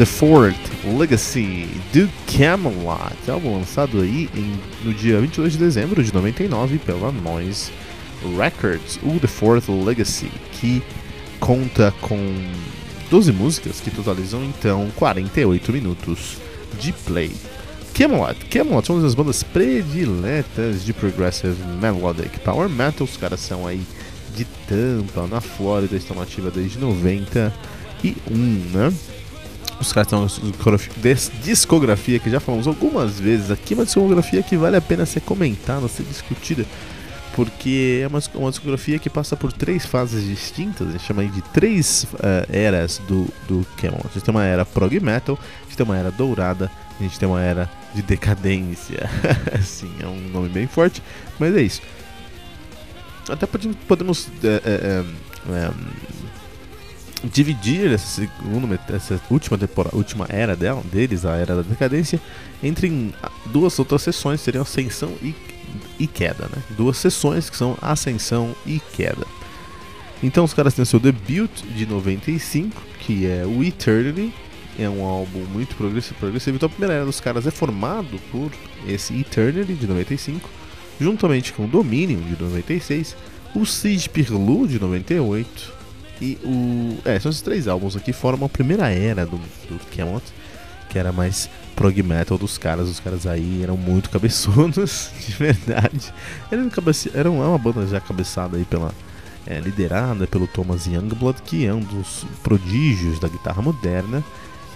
The Fourth Legacy do Camelot, álbum lançado aí em, no dia 22 de dezembro de 99 pela Noise Records, o The Fourth Legacy, que conta com 12 músicas que totalizam então 48 minutos de play. Camelot, Camelot são uma das bandas prediletas de Progressive Melodic Power Metal, os caras são aí de Tampa, na Flórida, estão nativa desde 91, né? Os caras têm uma discografia que já falamos algumas vezes aqui, uma discografia que vale a pena ser comentada, ser discutida, porque é uma, uma discografia que passa por três fases distintas, a gente chama de três uh, eras do, do Camelot. A gente tem uma era prog metal, a gente tem uma era dourada, a gente tem uma era de decadência. Sim, é um nome bem forte, mas é isso. Até podemos, podemos é, é, é, dividir essa, segunda, essa última temporada, última era dela, deles, a era da decadência, entre duas outras sessões, seriam ascensão e, e queda, né? Duas sessões que são ascensão e queda. Então os caras têm seu debut de 95, que é o Eternity, é um álbum muito progressivo, progressivo. Então a primeira era dos caras é formado por esse Eternity de 95, juntamente com o Dominion de 96, o Siege Pirlu de 98, e o. É, são esses três álbuns aqui formam a primeira era do, do Camelot, que era mais prog metal dos caras. Os caras aí eram muito cabeçudos, de verdade. Eram, cabece... eram é uma banda já cabeçada aí pela. É, liderada pelo Thomas Youngblood, que é um dos prodígios da guitarra moderna.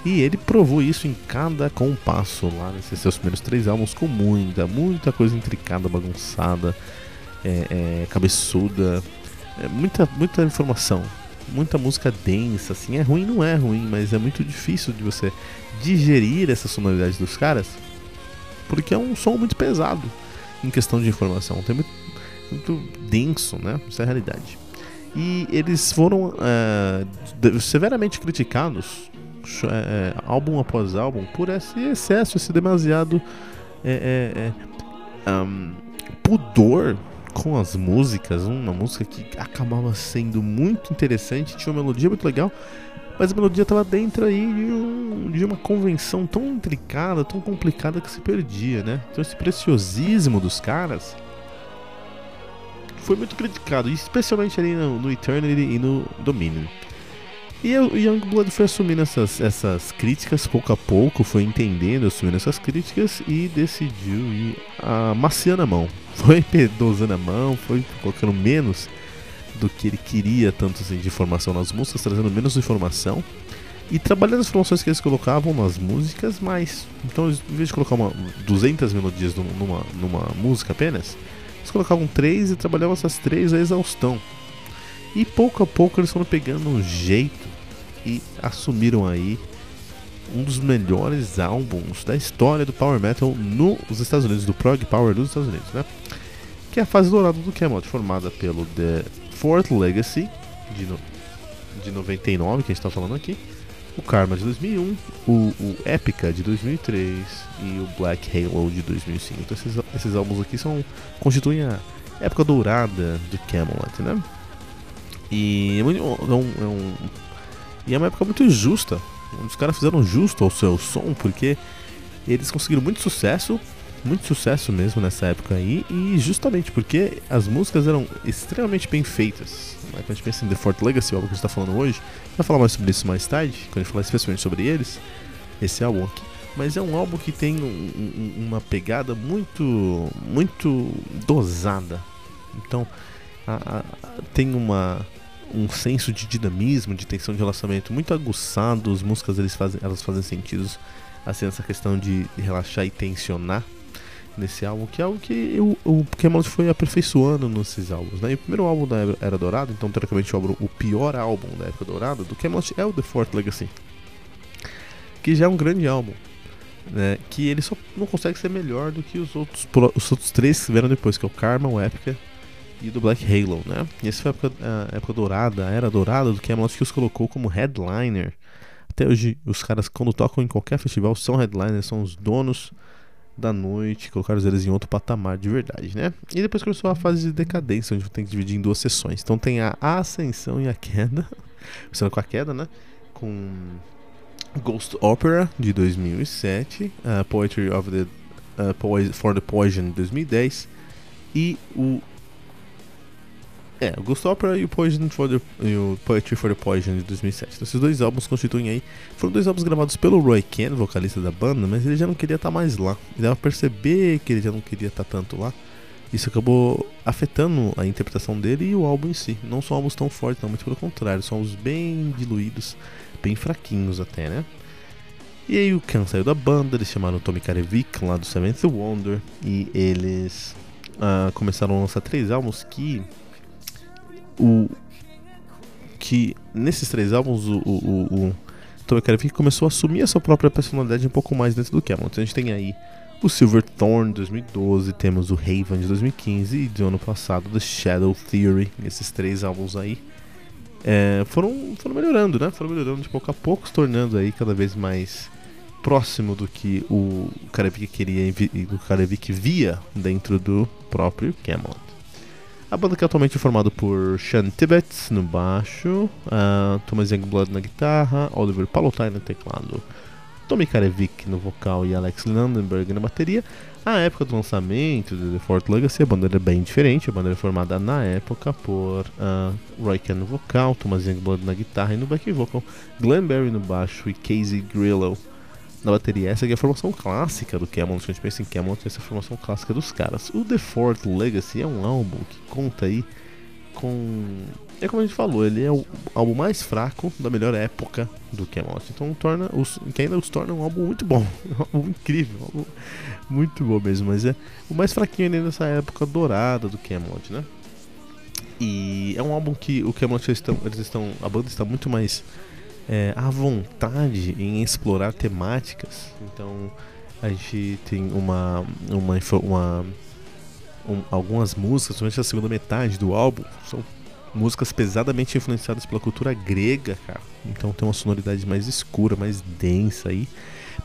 E ele provou isso em cada compasso lá nesses seus primeiros três álbuns, com muita, muita coisa intricada, bagunçada, é, é, cabeçuda, é, muita, muita informação muita música densa, assim. É ruim, não é ruim, mas é muito difícil de você digerir essa sonoridade dos caras, porque é um som muito pesado em questão de informação. Tem muito, muito denso, né? Essa é a realidade. E eles foram uh, severamente criticados, uh, álbum após álbum, por esse excesso, esse demasiado um, pudor com as músicas, uma música que acabava sendo muito interessante, tinha uma melodia muito legal, mas a melodia estava dentro aí de, um, de, uma convenção tão intricada, tão complicada que se perdia, né? Então esse preciosismo dos caras foi muito criticado, especialmente ali no, no Eternity e no Dominion. E o Youngblood foi assumindo essas, essas críticas pouco a pouco, foi entendendo, assumindo essas críticas e decidiu ir amaciando a mão. Foi dosando a mão, foi colocando menos do que ele queria, tanto assim, de informação nas músicas, trazendo menos informação e trabalhando as informações que eles colocavam nas músicas mais. Então, em vez de colocar uma, 200 melodias numa, numa música apenas, eles colocavam três e trabalhavam essas três a exaustão. E pouco a pouco eles foram pegando um jeito e assumiram aí um dos melhores álbuns da história do Power Metal nos Estados Unidos, do Prog Power dos Estados Unidos, né? Que é a fase dourada do Camelot, formada pelo The Fourth Legacy, de no... de 99, que a gente tá falando aqui, o Karma de 2001, o, o Epica de 2003 e o Black Halo de 2005. Então esses, esses álbuns aqui são constituem a época dourada do Camelot, né? E é, é, um, é, um, e é uma época muito justa. Os caras fizeram justo ao seu som porque eles conseguiram muito sucesso muito sucesso mesmo nessa época aí, e justamente porque as músicas eram extremamente bem feitas. Né? Quando a gente pensa em The Fort Legacy, o álbum que a gente está falando hoje, vai falar mais sobre isso mais tarde, quando a gente falar especialmente sobre eles, esse álbum aqui. Mas é um álbum que tem um, uma pegada muito, muito dosada. Então, a, a, tem uma, um senso de dinamismo, de tensão de relacionamento muito aguçado. As músicas eles fazem, elas fazem sentido assim, essa questão de relaxar e tensionar nesse álbum, que é algo que o, o Camelot foi aperfeiçoando nesses álbuns. Né? E o primeiro álbum da Era Dourada, então teoricamente o, o pior álbum da época dourada do Camelot é o The Fourth Legacy, que já é um grande álbum. Né, que ele só não consegue ser melhor do que os outros, os outros três que vieram depois, que é o Karma, o Epica e do Black Halo, né? Essa foi a época, a época dourada, a era dourada do Camelot que os colocou como headliner. Até hoje, os caras, quando tocam em qualquer festival, são headliners, são os donos da noite, colocaram eles em outro patamar de verdade, né? E depois começou a fase de decadência, onde tem que dividir em duas sessões. Então tem a ascensão e a queda, começando com a queda, né? Com Ghost Opera de 2007, uh, Poetry of the uh, for the Poison de 2010 e o é, Ghost Opera e o, Poison for the, e o Poetry for the Poison de 2007. Então, esses dois álbuns constituem aí. Foram dois álbuns gravados pelo Roy Ken, vocalista da banda, mas ele já não queria estar tá mais lá. Ele dava pra perceber que ele já não queria estar tá tanto lá. Isso acabou afetando a interpretação dele e o álbum em si. Não são álbuns tão fortes, não, muito pelo contrário, são álbuns bem diluídos, bem fraquinhos até, né? E aí o Ken saiu da banda, eles chamaram o Tommy Karevic lá do Seventh Wonder e eles uh, começaram a lançar três álbuns que o que nesses três álbuns o, o, o, o Tommy Karevic começou a assumir a sua própria personalidade um pouco mais dentro do Camelot. Então a gente tem aí o Silverthorn de 2012, temos o Raven de 2015 e do ano passado The Shadow Theory. Esses três álbuns aí é, foram, foram melhorando, né? Foram melhorando de pouco a pouco, se tornando aí cada vez mais próximo do que o Karevic queria, do Karevic via dentro do próprio Camelot. A banda que é atualmente é formada por Sean Tibbets no baixo, uh, Thomas Youngblood na guitarra, Oliver Palotai no teclado, Tommy Karevic no vocal e Alex Landenberg na bateria. A época do lançamento de The Fort Legacy, a banda era bem diferente. A banda era formada na época por uh, Roy Ken no vocal, Thomas Youngblood na guitarra e no back vocal, Glenn Barry no baixo e Casey Grillo na bateria. Essa aqui é a formação clássica do Camelot. A gente pensa em Camelot, essa é a formação clássica dos caras. O The Fourth Legacy é um álbum que conta aí com. É como a gente falou, ele é o álbum mais fraco da melhor época do Camelot. Então torna os, que ainda os torna um álbum muito bom, um álbum incrível, um álbum muito bom mesmo. Mas é o mais fraquinho ainda nessa época dourada do Camelot, né? E é um álbum que o Camelot eles estão, a banda está muito mais é, vontade em explorar temáticas. Então a gente tem uma, uma, uma um, algumas músicas, somente a segunda metade do álbum, são músicas pesadamente influenciadas pela cultura grega, cara. Então tem uma sonoridade mais escura, mais densa aí,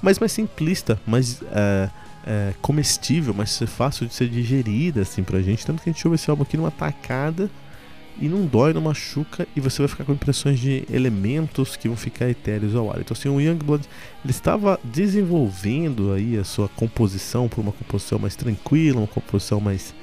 mas mais simplista, mais uh, uh, comestível, mais fácil de ser digerida assim pra gente. Tanto que a gente ouve esse álbum aqui numa tacada e não dói, não machuca e você vai ficar com impressões de elementos que vão ficar etéreos ao ar. Então assim, o Youngblood ele estava desenvolvendo aí a sua composição para uma composição mais tranquila, uma composição mais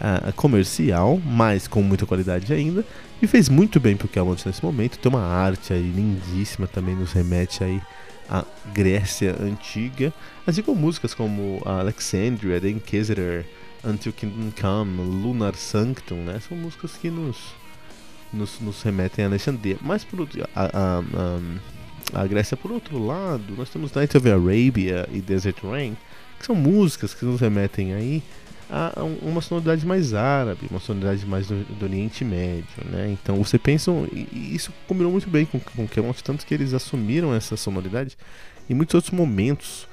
uh, comercial, mas com muita qualidade ainda e fez muito bem para o Camelot nesse momento. Tem uma arte aí lindíssima também nos remete aí à Grécia antiga, assim como músicas como Alexandria, The Inquisitor, Until Kingdom Come, Lunar Sanctum, né? São músicas que nos nos, nos remetem a Alexandria. Mas por outro, a, a, a, a, Grécia, por outro lado, nós temos Night of Arabia e Desert Rain, que são músicas que nos remetem aí a uma sonoridade mais árabe, uma sonoridade mais do, do Oriente Médio, né? Então você pensa, e isso combinou muito bem com, com o Camelot, tanto que eles assumiram essa sonoridade em muitos outros momentos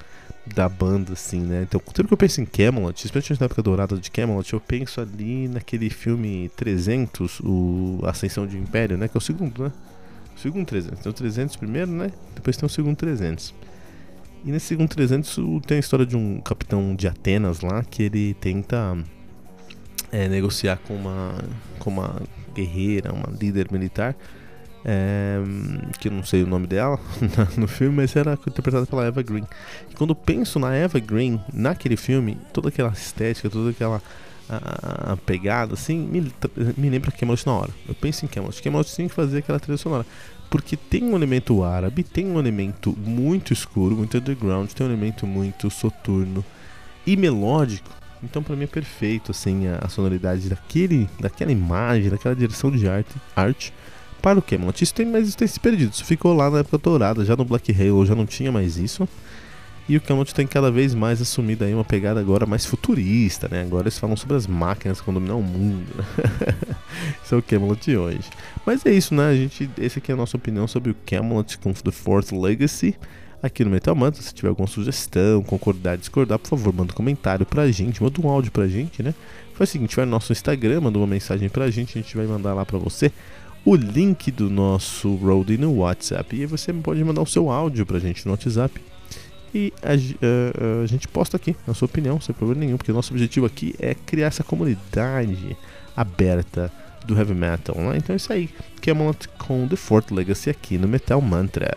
da banda, assim, né? Então, tudo que eu penso em Camelot, especialmente na época dourada de Camelot, eu penso ali naquele filme 300, o Ascensão de Império, né? Que é o segundo, né? segundo 300. Tem o 300 primeiro, né? Depois tem o segundo 300. E nesse segundo 300 tem a história de um capitão de Atenas lá que ele tenta é, negociar com uma, com uma guerreira, uma líder militar, é, que eu não sei o nome dela no filme, mas era interpretada pela Eva Green. E quando penso na Eva Green, naquele filme, toda aquela estética, toda aquela a, a pegada, assim, me, me lembra Camelot na hora. Eu penso em Camelot. Camelot tem que fazer aquela trilha sonora porque tem um elemento árabe, tem um elemento muito escuro, muito underground, tem um elemento muito soturno e melódico. Então para mim é perfeito assim a, a, sonoridade daquele, daquela imagem, daquela direção de arte, arte para o Camelot. Isso tem, mas isso tem se perdido. Isso ficou lá na época dourada, já no Black Halo já não tinha mais isso. E o Camelot tem cada vez mais assumido aí uma pegada agora mais futurista, né? Agora eles falam sobre as máquinas que vão dominar o mundo. Isso é o Camelot de hoje. Mas é isso, né? A gente, esse aqui é a nossa opinião sobre o Camelot com The Fourth Legacy aqui no Metal Mantra. Se tiver alguma sugestão, concordar, discordar, por favor, manda um comentário pra gente, manda um áudio pra gente, né? Faz o seguinte, vai no nosso Instagram, manda uma mensagem pra gente, a gente vai mandar lá pra você o link do nosso Roadie no WhatsApp. E você pode mandar o seu áudio pra gente no WhatsApp e a, a, a, gente posta aqui a sua opinião, sem problema nenhum, porque nosso objetivo aqui é criar essa comunidade aberta do heavy metal. Né? Então é isso aí, Camelot com The Fourth Legacy aqui no Metal Mantra.